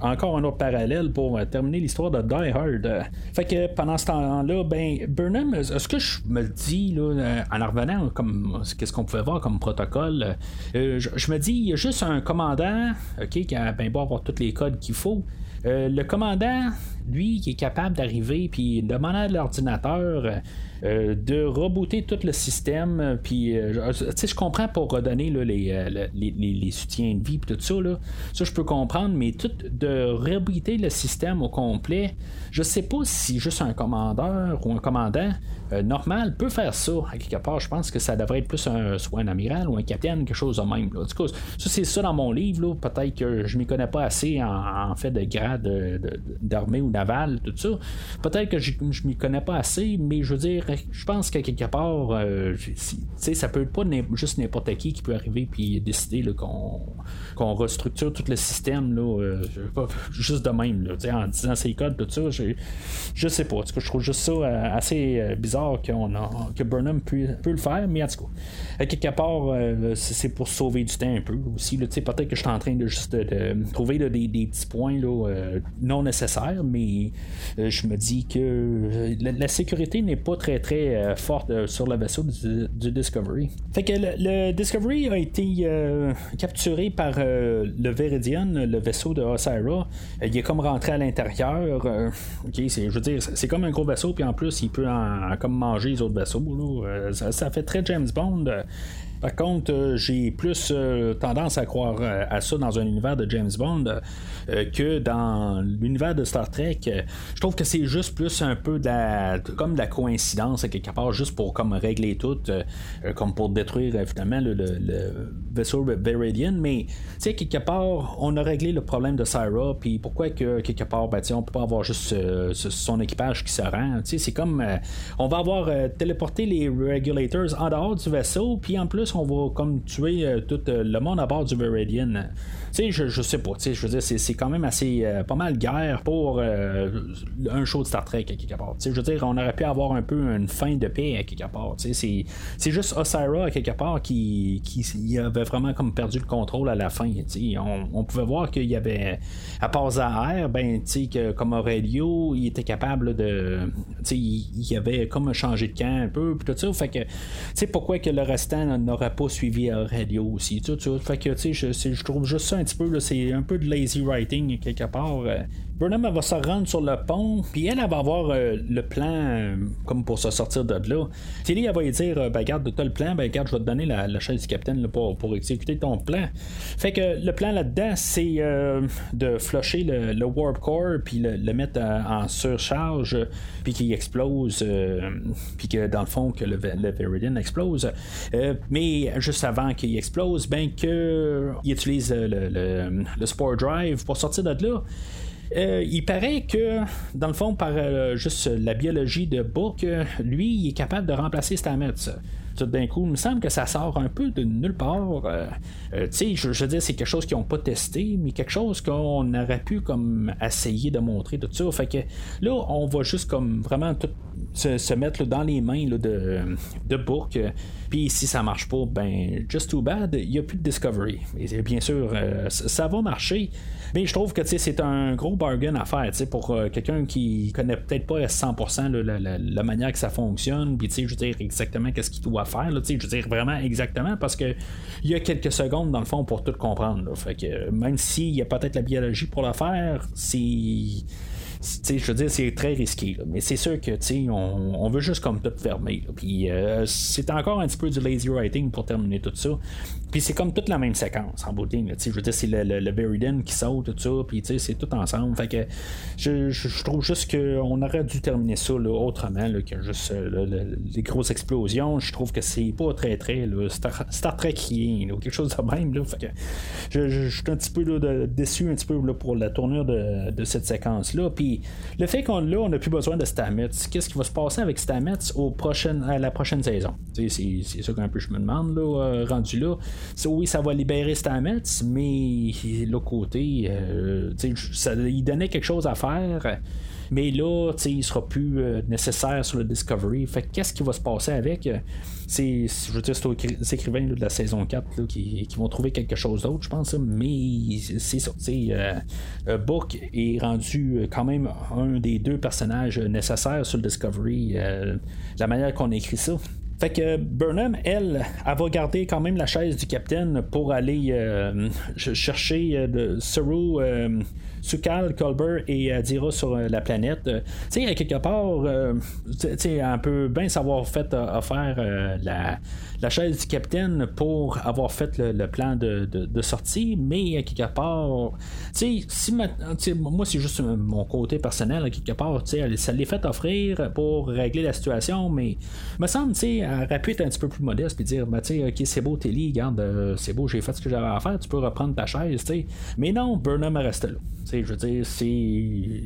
encore un autre parallèle pour euh, terminer l'histoire de Die Hard. Fait que pendant ce temps-là, ben, Burnham, ce que je me dis là, euh, en revenant, comme qu'est-ce qu'on pouvait voir comme protocole, euh, je, me dis, il y a juste un commandant ok, qui a bien beau avoir tous les codes qu'il faut. le commandant, lui, qui est capable d'arriver puis demander à l'ordinateur euh, de rebooter tout le système. Puis, euh, je comprends pour redonner là, euh, les, les, soutiens de vie et tout ça. Là, ça, je peux comprendre, mais tout de rebooter le système au complet, je sais pas si juste un commandeur ou un commandant normal peut faire ça. À quelque part, je pense que ça devrait être plus un, soit un amiral ou un capitaine, quelque chose de même. Là. Du coup, ça, c'est ça dans mon livre. Peut-être que je m'y connais pas assez en, fait de grade d'armée ou navale, tout ça. Peut-être que je, je m'y connais pas assez, mais je veux dire, je pense que quelque part, euh, ça peut pas juste n'importe qui qui peut arriver puis décider qu'on, qu'on restructure tout le système là, euh, juste de même, là, en disant ces codes, tout ça. Je, sais pas. En tout cas, je trouve juste ça euh, assez euh, bizarre qu'on a, que Burnham peut, peut, le faire, mais en tout cas, quelque part, c'est pour sauver du temps un peu aussi. peut-être que je suis en train de juste de, trouver des, des, petits points là, non nécessaires, mais je me dis que la sécurité n'est pas très très euh, forte euh, sur le vaisseau du, Discovery. Fait que le, Discovery a été euh, capturé par le Veridian, le vaisseau de Osira. il est comme rentré à l'intérieur. Ok, je veux dire, c'est comme un gros vaisseau, puis en plus, il peut comme manger les autres vaisseaux. Ça, ça, fait très James Bond. Par contre, euh, j'ai plus euh, tendance à croire euh, à ça dans un univers de James Bond que dans l'univers de Star Trek. je trouve que c'est juste plus un peu comme de la coïncidence quelque part, juste pour comme régler tout, comme pour détruire finalement le, vaisseau Veridian. Mais tu sais, quelque part, on a réglé le problème de Syra, puis pourquoi que quelque part, ben, on peut pas avoir juste son équipage qui se rend. C'est comme on va avoir téléporté les regulators en dehors du vaisseau, puis en plus on va comme tuer euh, tout euh, le monde à bord du Viridian. Sais, je, sais pas, je veux dire, c'est, quand même assez euh, pas mal guerre pour un show de Star Trek à quelque part. je veux dire, on aurait pu avoir un peu une fin de paix à quelque part. C'est, juste Osira à quelque part qui, qui avait vraiment comme perdu le contrôle à la fin. On, on, pouvait voir qu'il y avait, à part Zahar, ben, que, comme Aurelio, il était capable de. Il, il avait comme changé de camp un peu, puis tout ça. Fait que, tu sais, pourquoi que le restant n'aurait pas suivi Aurelio aussi. Tout, tout. Fait que, tu sais, je, je, trouve juste ça un petit peu, c'est un peu de lazy writing quelque part. Euh, Burnham va se rendre sur le pont, puis elle, va avoir euh, le plan euh, comme pour se sortir de là. Tilly, elle va lui dire euh, ben, garde, t'as le plan, ben, garde, je vais te donner la, chaise du capitaine pour, pour, exécuter ton plan. Fait que le plan là-dedans, c'est de flusher le, warp core, puis le, mettre en, surcharge, puis qu'il explose, puis que dans le fond, que le, le Viridian explose. mais juste avant qu'il explose, ben, qu'il utilise le, le, le Spore Drive pour sortir de là. Euh, il paraît que, dans le fond, par euh, juste la biologie de Book, lui, il est capable de remplacer Stamets tout d'un coup, il me semble que ça sort un peu de nulle part. Euh, tu sais, je, veux dire, c'est quelque chose qu'ils n'ont pas testé, mais quelque chose qu'on aurait pu comme essayer de montrer tout ça. Fait que là, on va juste comme vraiment tout se, mettre dans les mains de, de. Puis si ça marche pas, ben, just too bad, il n'y a plus de Discovery. Bien sûr, ça va marcher. Mais je trouve que c'est un gros bargain à faire pour euh, quelqu'un qui connaît peut-être pas à 100% la, manière que ça fonctionne. Puis je veux dire exactement qu'est-ce qu'il doit faire. je veux dire vraiment exactement parce que il y a quelques secondes dans le fond pour tout comprendre. Fait que même s'il y a peut-être la biologie pour le faire, c'est je veux dire, c'est très risqué. Mais c'est sûr que on, on veut juste comme tout fermer. Puis euh, c'est encore un petit peu du lazy writing pour terminer tout ça. Puis c'est comme toute la même séquence en beauté. je veux dire, c'est le, le, le qui saute, tout ça. Puis c'est tout ensemble. Fait que je, trouve juste qu'on aurait dû terminer ça autrement que juste euh, les grosses explosions. Je trouve que c'est pas très très Star, Star Trek quelque chose de même. Là. Que je, suis un petit peu déçu un petit peu pour la tournure de, de cette séquence-là. Puis le fait qu'on là, on n'a plus besoin de Stamets, qu'est-ce qui va se passer avec Stamets au à la prochaine saison? C'est, ça qu'un peu je me demande, là, euh, rendu là. oui, ça va libérer Stamets, mais l'autre côté, euh, il donnait quelque chose à faire. Mais là, il sera plus euh, nécessaire sur le Discovery. Fait qu'est-ce qui va se passer avec c'est, Je veux dire, aux écrivains de la saison 4 qui, vont trouver quelque chose d'autre, je pense. Mais c'est ça. Euh, euh, Book est rendu quand même un des deux personnages nécessaires sur le Discovery. la manière qu'on écrit ça. Fait que Burnham, elle, elle va garder quand même la chaise du capitaine pour aller chercher de Saru Sukal, Colbert et Adira sur euh, la planète. Euh, tu sais, quelque part, euh, tu sais, un peu bien savoir fait offert la, la chaise du capitaine pour avoir fait le, plan de, sortie, mais quelque part, tu sais, si moi c'est juste mon côté personnel, quelque part, tu sais, ça l'est fait offrir pour régler la situation, mais me semble, tu sais, elle aurait pu être un petit peu plus modeste puis dire, ben, tu sais, ok, c'est beau, Telly, regarde, c'est beau, j'ai fait ce que j'avais à faire, tu peux reprendre ta chaise, tu sais. Mais non, Burnham reste là je veux dire, c'est.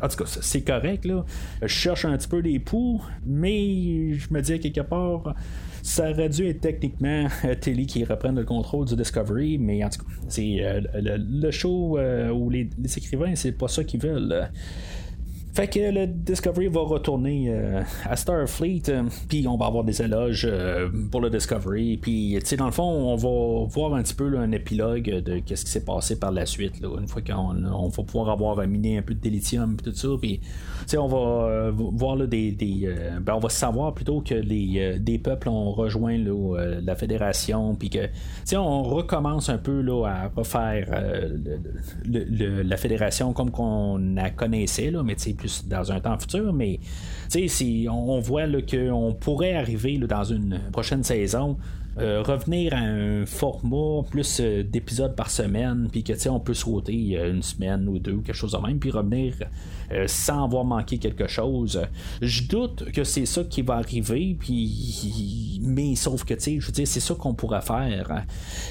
En tout cas, c'est correct, là. Je cherche un petit peu les poux, mais je me dis quelque part, ça aurait dû être techniquement euh, Telly qui reprenne le contrôle du Discovery, mais en tout cas, c'est euh, le, show euh, où les, les écrivains, c'est pas ça qu'ils veulent. Fait que le Discovery va retourner euh, à Starfleet, euh, puis on va avoir des éloges euh, pour le Discovery, puis tu sais dans le fond on va voir un petit peu un épilogue de qu'est-ce qui s'est passé par la suite, là, une fois qu'on on va pouvoir avoir miné un peu de délithium et tout ça, puis on va voir là, des, ben, on va savoir plutôt que les des peuples ont rejoint la fédération, puis que on recommence un peu là à refaire la fédération comme qu'on la connaissait mais tu sais dans un temps futur, mais si on, voit qu'on pourrait arriver dans une prochaine saison. Euh, revenir à un format plus euh, d'épisodes par semaine, puis que on peut sauter euh, une semaine ou deux, quelque chose de même, puis revenir sans avoir manqué quelque chose. Je doute que c'est ça qui va arriver, mais sauf que je veux dire, c'est ça qu'on pourrait faire. Hein.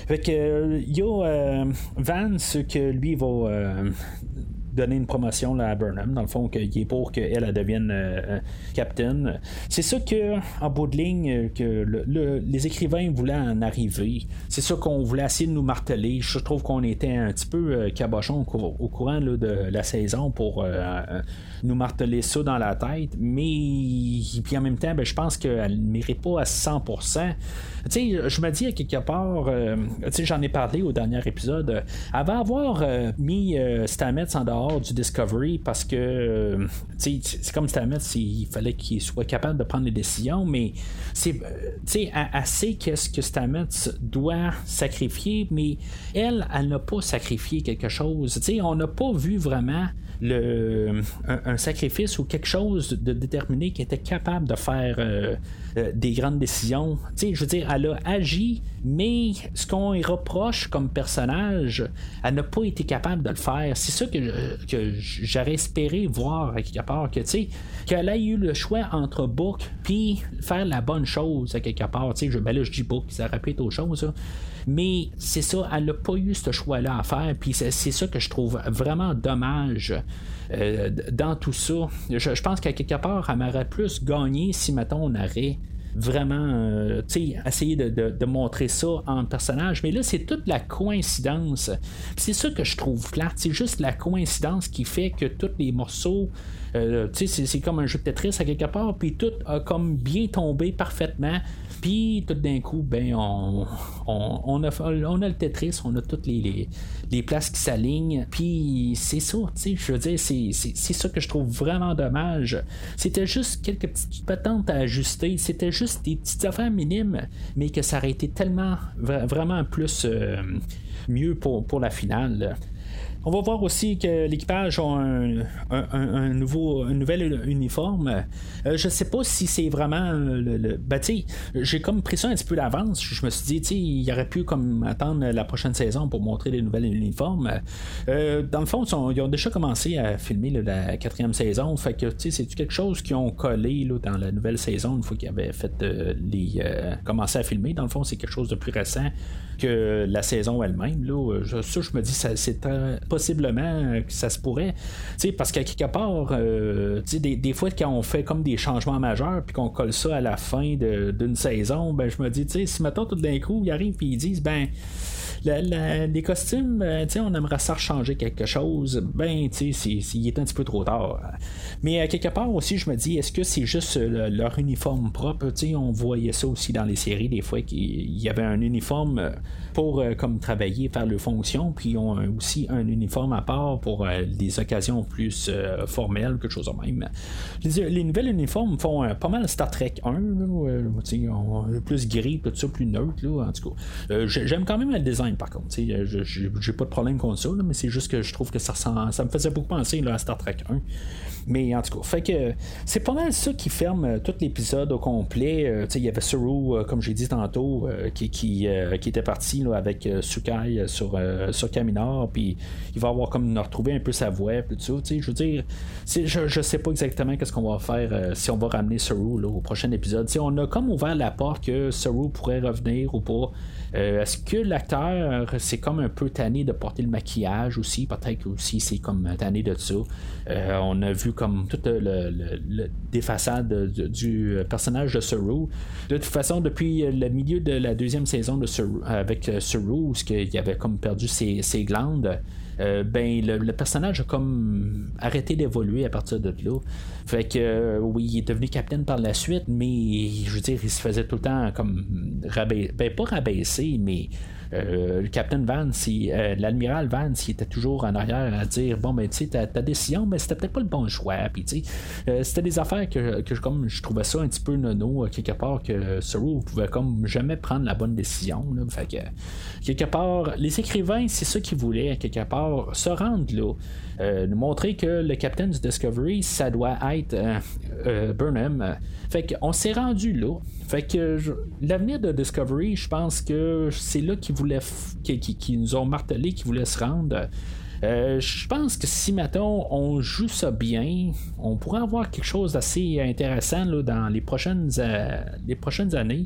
Fait que il y a Vance que lui va donner une promotion à Burnham, dans le fond, qu'il est pour qu'elle elle devienne captain. C'est ça que, en bout de ligne, que les écrivains voulaient en arriver. C'est ça qu'on voulait essayer de nous marteler. Je trouve qu'on était un petit peu cabochon au, courant de la saison pour nous marteler ça dans la tête, mais puis en même temps, ben, je pense qu'elle ne mérite pas à 100%. je me dis à quelque part, euh, j'en ai parlé au dernier épisode, elle va avoir euh, mis euh, Stamets en dehors du Discovery parce que c'est comme Stamets, il fallait qu'il soit capable de prendre les décisions, mais c'est, elle, sait qu'est-ce que Stamets doit sacrifier, mais elle, elle n'a pas sacrifié quelque chose. on n'a pas vu vraiment le, un, sacrifice ou quelque chose de déterminé qui était capable de faire euh, euh, des grandes décisions. Je veux dire, elle a agi, mais ce qu'on y reproche comme personnage, elle n'a pas été capable de le faire. C'est ça que, que j'aurais espéré voir à quelque part, que qu'elle ait eu le choix entre Book puis faire la bonne chose à quelque part. Ben là, je dis Book, ça répète autre chose. Mais c'est ça, elle n'a pas eu ce choix-là à faire. Puis c'est, ça que je trouve vraiment dommage euh, dans tout ça. Je, pense qu'à quelque part, elle m'aurait plus gagné si, mettons, on aurait vraiment euh, essayer de, de, montrer ça en personnage. Mais là, c'est toute la coïncidence. c'est ça que je trouve plate. C'est juste la coïncidence qui fait que tous les morceaux. Euh, c'est, comme un jeu de Tetris à quelque part, puis tout a comme bien tombé parfaitement. Puis tout d'un coup, ben on, on, a, on a le Tetris, on a toutes les, les, places qui s'alignent. Puis c'est ça, je veux dire, c'est, ça que je trouve vraiment dommage. C'était juste quelques petites patentes à ajuster, c'était juste des petites affaires minimes, mais que ça aurait été tellement vraiment plus euh, mieux pour, pour la finale. On va voir aussi que l'équipage a un, nouvel uniforme. Euh, je sais pas si c'est vraiment le. le ben, j'ai comme pris ça un petit peu d'avance. Je me suis dit, il aurait pu comme attendre la prochaine saison pour montrer les nouvelles uniformes. Euh, dans le fond, ils ont déjà commencé à filmer la quatrième saison. Fait que, c'est quelque chose qu'ils ont collé là, dans la nouvelle saison une fois qu'ils avaient fait euh, les. commencé à filmer? Dans le fond, c'est quelque chose de plus récent que la saison elle-même. Là. Ça, je me dis, c'est possiblement que ça se pourrait. parce qu'à quelque part, euh, des, des, fois, quand on fait comme des changements majeurs, puis qu'on colle ça à la fin d'une saison, ben, je me dis, si maintenant tout d'un coup, ils arrivent et ils disent, ben, les costumes, euh, on aimerait ça changer quelque chose. Ben, tu sais, il est un petit peu trop tard. Mais à quelque part aussi, je me dis, est-ce que c'est juste euh, leur uniforme propre? on voyait ça aussi dans les séries, des fois, qu'il y avait un uniforme euh, pour comme travailler, faire leurs fonctions, puis ils ont aussi un uniforme à part pour des occasions plus formelles, quelque chose de même. Les, les nouvelles uniformes font pas mal Star Trek 1, là, plus gris, tout ça, plus neutre, là, en tout cas. J'aime quand même le design par contre. J'ai pas de problème contre ça, mais c'est juste que je trouve que ça, ça me faisait beaucoup penser à Star Trek 1. Mais en tout cas, fait que c'est pas mal ça qui ferme euh, tout l'épisode au complet. Euh, il y avait Suru, euh, comme j'ai dit tantôt, qui, qui, était parti avec Sukai sur, sur puis il va avoir comme retrouvé un peu sa voix, tout ça. Je veux dire, je, je sais pas exactement qu'est-ce qu'on va faire si on va ramener Suru au prochain épisode. on a comme ouvert la porte que Suru pourrait revenir ou pas. Euh, est-ce que l'acteur, c'est comme un peu tanné de porter le maquillage aussi? Peut-être aussi c'est comme tanné de ça. Euh, on a vu comme toute le, le, défaçade du personnage de Saru. De toute façon, depuis le milieu de la deuxième saison de avec Saru, où il avait comme perdu ses glandes, euh, ben le, personnage a comme arrêté d'évoluer à partir de là. Fait que euh, oui, il est devenu capitaine par la suite, mais je veux dire, il se faisait tout le temps comme rabaisser, ben pas rabaisser, mais euh, le Captain Vance, euh, l'admiral Vance, il était toujours en arrière à dire bon, ben, tu sais, ta, décision, mais c'était peut-être pas le bon choix. Puis, tu sais, euh, c'était des affaires que, que, comme je trouvais ça un petit peu nono, quelque part, que Saru pouvait comme jamais prendre la bonne décision. fait que, quelque part, les écrivains, c'est ça qu'ils voulaient, quelque part, se rendre là. Euh, nous montrer que le capitaine du Discovery, ça doit être euh, euh, Burnham. Fait qu'on s'est rendu là. Fait que l'avenir de Discovery, je pense que c'est là qu'ils voulaient, qui, nous ont martelé, qu'ils voulaient se rendre. je pense que si maintenant on joue ça bien, on pourrait avoir quelque chose d'assez intéressant là, dans les prochaines, les prochaines années,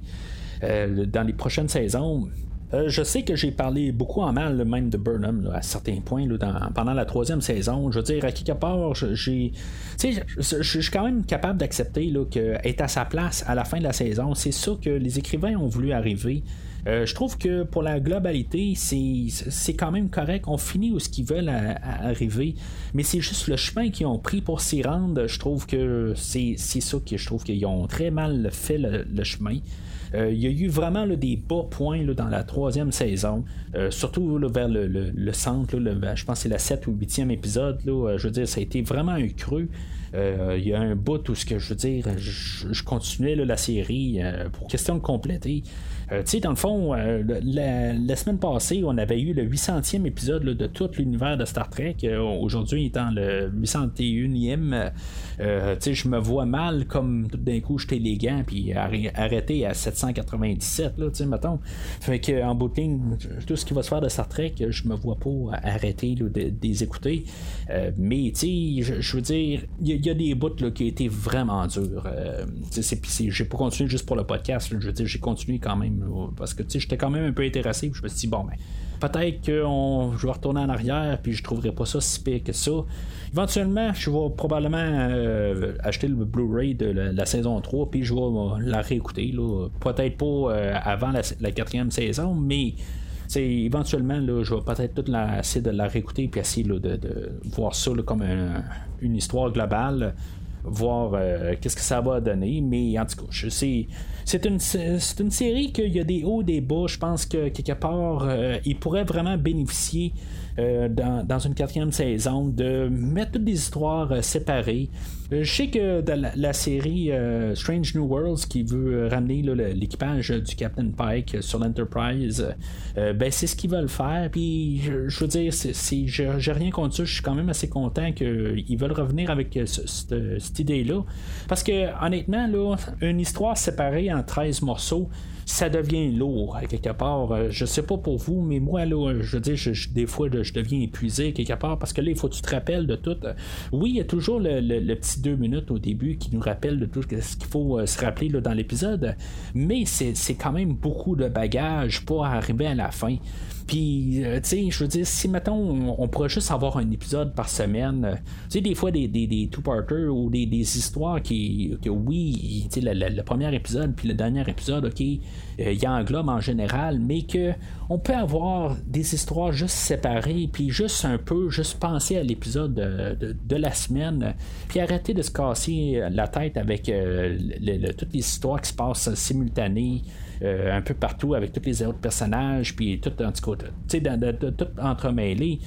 dans les prochaines saisons. Euh, je sais que j'ai parlé beaucoup en mal même de Burnham à certains points pendant la troisième saison. Je veux dire, à quelque part, j'ai. Je suis quand même capable d'accepter qu'elle est à sa place à la fin de la saison. C'est ça que les écrivains ont voulu arriver. Euh, je trouve que pour la globalité, c'est quand même correct. On finit où ce qu'ils veulent arriver, mais c'est juste le chemin qu'ils ont pris pour s'y rendre. Je trouve que c'est ça que je trouve qu'ils ont très mal fait le chemin. Euh, il y a eu vraiment des bas points dans la troisième saison, euh, surtout vers le, centre, je pense que c'est la 7 ou 8e épisode. Euh, je veux dire, ça a été vraiment un creux. Il y a un bout où ce que je veux dire, je, continuais la série pour question de compléter. Euh, tu sais, dans le fond, euh, la, semaine passée, on avait eu le 800e épisode de tout l'univers de Star Trek. Euh, aujourd'hui, étant le 801e, tu sais, je me vois mal comme tout d'un coup j'étais élégant puis arrêté à 797, là, tu sais, mettons. Fait que en bout tout ce qui va se faire de Star Trek, je me vois pas arrêter de, les écouter. mais, tu sais, je veux dire, il y, a des bouts qui ont été vraiment durs. j'ai pas continué juste pour le podcast, je veux dire, j'ai continué quand même parce que j'étais quand même un peu intéressé. je me suis dit, bon, ben, peut-être que je vais retourner en arrière, puis je trouverai pas ça si pire que ça. Éventuellement, je vais probablement euh, acheter le Blu-ray de la, saison 3, puis je vais la réécouter. Peut-être pas euh, avant la, quatrième saison, mais éventuellement, là, je vais peut-être tout la, essayer de la réécouter puis essayer de, voir ça comme une histoire globale voir euh, qu'est-ce que ça va donner. Mais en tout cas, c'est, c'est, une, c'est une série qu'il y a des hauts, des bas. Je pense que quelque part, euh, il pourrait vraiment bénéficier euh, dans, une quatrième saison de mettre toutes des histoires séparées. Je sais que dans la, série Strange New Worlds qui veut ramener l'équipage du Captain Pike sur l'Enterprise, ben c'est ce qu'ils veulent faire. Puis je, veux dire, j'ai, rien contre ça. Je suis quand même assez content qu'ils veulent revenir avec ce, cette idée-là. Parce que, honnêtement, là, une histoire séparée en 13 morceaux, ça devient lourd quelque part. Euh, je sais pas pour vous, mais moi, là, je veux dire, des fois, je deviens épuisé quelque part parce que là, il faut que tu te rappelles de tout. Oui, il y a toujours le, petit deux minutes au début qui nous rappelle de tout ce qu'il faut euh, se rappeler dans l'épisode, mais c'est quand même beaucoup de bagages pour arriver à la fin. Puis, euh, tu sais, je veux dire, si, mettons, on, pourrait juste avoir un épisode par semaine, euh, tu sais, des fois, des, des, des two-parters ou des, histoires qui, que oui, tu sais, le, premier épisode puis le dernier épisode, OK, il y a un globe en général, mais que on peut avoir des histoires juste séparées, puis juste un peu, juste penser à l'épisode de, la semaine, puis arrêter de se casser la tête avec euh, toutes les histoires qui se passent simultanées. Euh, un peu partout avec tous les autres personnages, puis tout, en tout cas, sais, tout entremêlé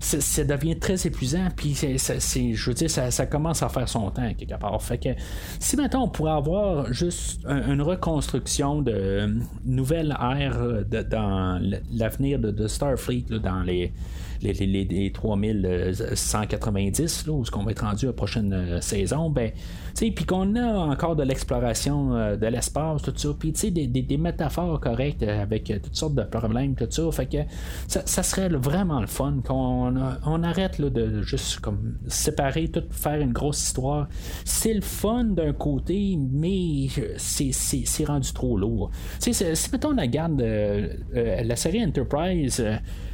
ça devient très épuisant, puis je veux dire, ça, commence à faire son temps quelque part. Fait que si maintenant on pourrait avoir juste une reconstruction de nouvelle ère dans l'avenir de, Starfleet dans les les, les, les 3190, là, où ce qu'on va être rendu à la prochaine euh, saison, ben, puis qu'on a encore de l'exploration euh, de l'espace, tout ça, puis des, des, des, métaphores correctes avec euh, toutes sortes de problèmes, tout ça, fait que ça, serait vraiment le fun qu'on on arrête là, de juste comme séparer, tout faire une grosse histoire. C'est le fun d'un côté, mais c'est rendu trop lourd. Si mettons on regarde la série Enterprise,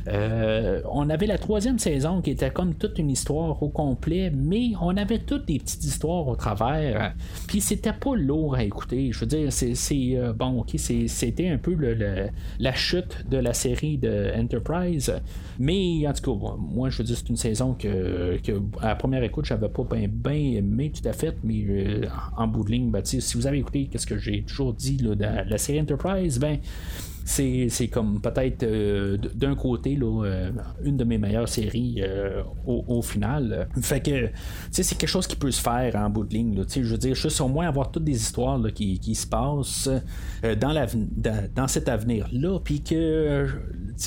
euh, on avait la troisième saison qui était comme toute une histoire au complet, mais on avait toutes des petites histoires au travers. Puis c'était pas lourd à écouter. Je veux dire, c'est euh, bon, ok, c'était un peu la chute de la série de Enterprise. Mais en tout cas, moi je veux dire, c'est une saison que, à la première écoute, j'avais pas bien aimé tout à fait, mais euh, en bout de ligne, ben, si vous avez écouté qu'est-ce que j'ai toujours dit là, de la série Enterprise, ben c'est comme peut-être euh, d'un côté là, euh, une de mes meilleures séries euh, au, final. Fait que c'est quelque chose qui peut se faire en bout de ligne. je veux dire, juste au moins avoir toutes des histoires qui, qui, se passent dans, dans, dans, cet avenir-là, puis que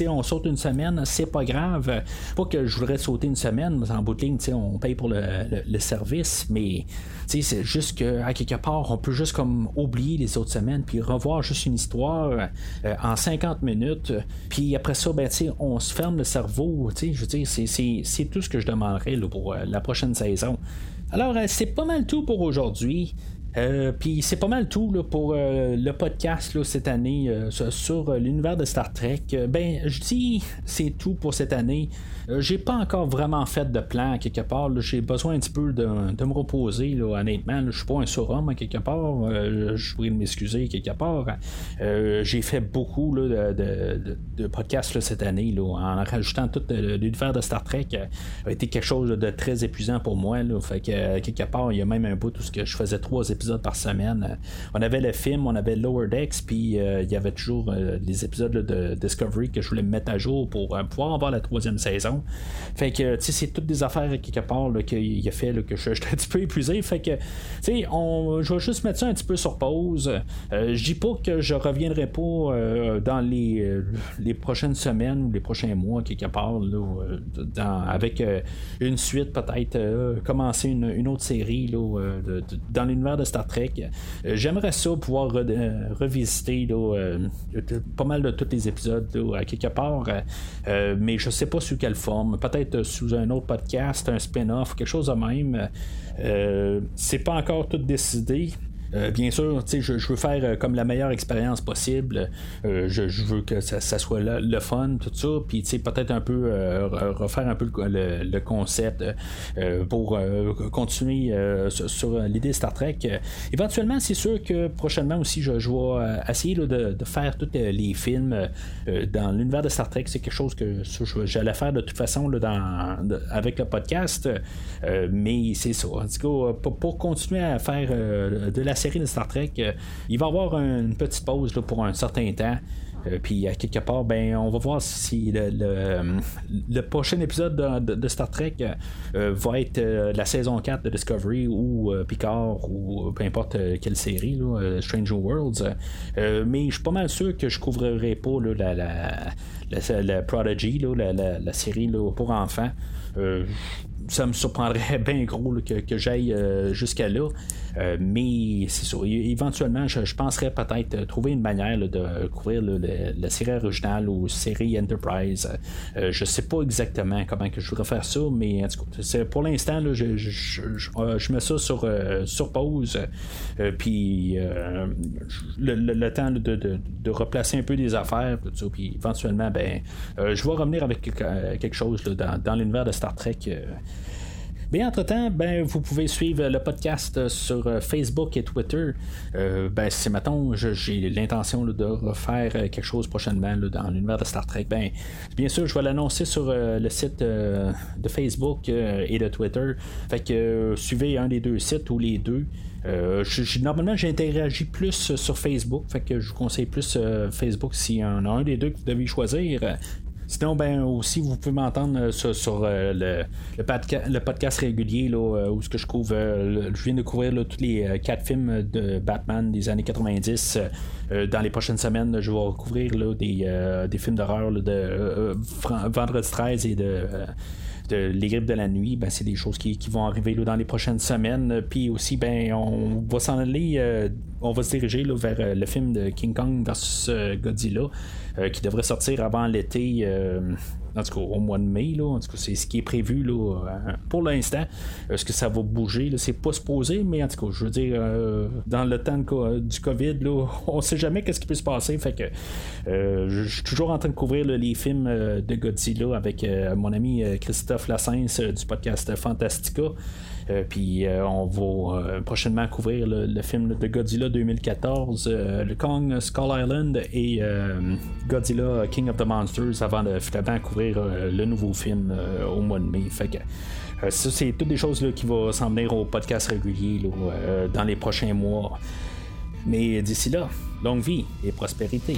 on saute une semaine, c'est pas grave. Pas que je voudrais sauter une semaine, mais en bout de ligne, on paye pour le, le service, mais c'est juste qu'à quelque part, on peut juste comme oublier les autres semaines, puis revoir juste une histoire euh, en 50 minutes, puis après ça, ben, on se ferme le cerveau. Je veux dire, c'est tout ce que je demanderais pour euh, la prochaine saison. Alors, euh, c'est pas mal tout pour aujourd'hui. Euh, puis c'est pas mal tout là, pour euh, le podcast là, cette année euh, sur l'univers de Star Trek. ben, je dis c'est tout pour cette année. J'ai pas encore vraiment fait de plan quelque part. J'ai besoin un petit peu de, me reposer, là, honnêtement. je suis pas un surhomme à quelque part. je pourrais m'excuser quelque part. j'ai fait beaucoup là, de, podcasts cette année là, en rajoutant tout l'univers de Star Trek. a été quelque chose de très épuisant pour moi. Là, fait que quelque part, il y a même un bout tout ce que je faisais trois épisodes par semaine. On avait le film, on avait Lower Decks, puis euh, il y avait toujours euh, des épisodes de Discovery que je voulais mettre à jour pour euh, pouvoir avoir la troisième saison. Fait que, c'est toutes des affaires quelque part qu'il a fait que je suis un petit peu épuisé. Fait que, je vais juste mettre ça un petit peu sur pause. je dis pas que je reviendrai pas dans les, les prochaines semaines ou les prochains mois quelque part dans, avec une suite peut-être commencer une, autre série dans l'univers de Star Trek. Euh, j'aimerais ça pouvoir euh, revisiter euh, pas mal de tous les épisodes à quelque part, mais je sais pas sous quelle Peut-être sous un autre podcast, un spin-off, quelque chose de même. c'est pas encore tout décidé. Euh, bien sûr, je, je veux faire euh, comme la meilleure expérience possible. Euh, je, veux que ça, soit le, fun, tout ça. Puis peut-être un peu refaire un peu le, concept pour continuer sur, l'idée Star Trek. éventuellement, c'est sûr que prochainement aussi, je, vais essayer de, faire tous les films dans l'univers de Star Trek. C'est quelque chose que j'allais faire de toute façon dans, avec le podcast. mais c'est ça. En tout cas, pour, continuer à faire de la série de Star Trek, euh, il va avoir une petite pause pour un certain temps. Euh, puis à quelque part, ben, on va voir si le, prochain épisode de, Star Trek euh, va être la saison 4 de Discovery ou Picard ou peu importe quelle série, Stranger Worlds. mais je suis pas mal sûr que je couvrirai pas la, la, Prodigy, la, série pour enfants ça me surprendrait bien gros que, j'aille euh, jusqu'à là. Euh, mais c'est ça. Éventuellement, je, penserais peut-être euh, trouver une manière de couvrir la série originale ou série Enterprise. je sais pas exactement comment que je voudrais faire ça, mais en tout cas, pour l'instant, je, je, mets ça sur, sur pause. puis le, temps de, replacer un peu des affaires, puis éventuellement, ben, je vais revenir avec quelque chose dans, dans l'univers de Star Trek. Mais entre-temps, ben, vous pouvez suivre le podcast sur euh, Facebook et Twitter. Euh, ben, si maintenant j'ai l'intention de refaire euh, quelque chose prochainement dans l'univers de Star Trek, ben, bien sûr, je vais l'annoncer sur le site de Facebook et de Twitter. Fait que suivez un des deux sites ou les deux. normalement, j'interagis plus sur Facebook, fait que je vous conseille plus Facebook s'il y en a un des deux que vous devez choisir. Sinon, ben aussi, vous pouvez m'entendre euh, sur, euh, le, le, podcast régulier là, euh, où ce que je couvre. je viens de couvrir tous les quatre films de Batman des années 90. dans les prochaines semaines, je vais couvrir des, des films d'horreur de Vendredi 13 et de les grippes de la nuit, ben, c'est des choses qui, vont arriver dans les prochaines semaines. Puis aussi, ben, on va s'en aller, on va se diriger vers le film de King Kong versus Godzilla. Euh, qui devrait sortir avant l'été. Euh, en tout cas, au mois de mai, là, en tout cas, c'est ce qui est prévu là, euh, pour l'instant. Est-ce que ça va bouger? C'est pas supposé, mais en tout cas, je veux dire, dans le temps du COVID, là, on sait jamais qu'est-ce qui peut se passer. Fait que je suis toujours en train de couvrir les films de Godzilla avec mon ami Christophe Lassens du podcast Fantastica. Euh, puis euh, on va euh, prochainement couvrir le, film de Godzilla 2014, le Kong Skull Island et Godzilla King of the Monsters avant de couvrir le nouveau film au mois de mai. Fait que ça, c'est toutes des choses là, qui vont s'en venir au podcast régulier dans les prochains mois. Mais d'ici là, longue vie et prospérité.